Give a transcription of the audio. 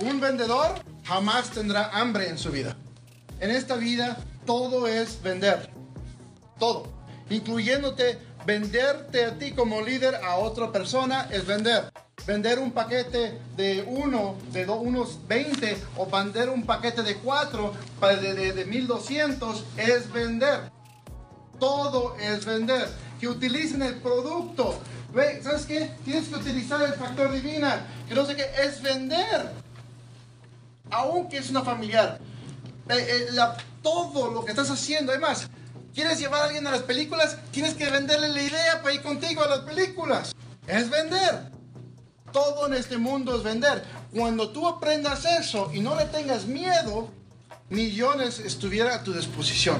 Un vendedor jamás tendrá hambre en su vida. En esta vida todo es vender. Todo. Incluyéndote venderte a ti como líder a otra persona es vender. Vender un paquete de uno, de unos 20 o vender un paquete de cuatro de, de, de 1200 es vender. Todo es vender. Que utilicen el producto. ¿Sabes qué? Tienes que utilizar el factor divina. Que no sé qué, es vender aunque es una familiar. Eh, eh, todo lo que estás haciendo, además, quieres llevar a alguien a las películas, tienes que venderle la idea para ir contigo a las películas. Es vender. Todo en este mundo es vender. Cuando tú aprendas eso y no le tengas miedo, millones estuvieran a tu disposición.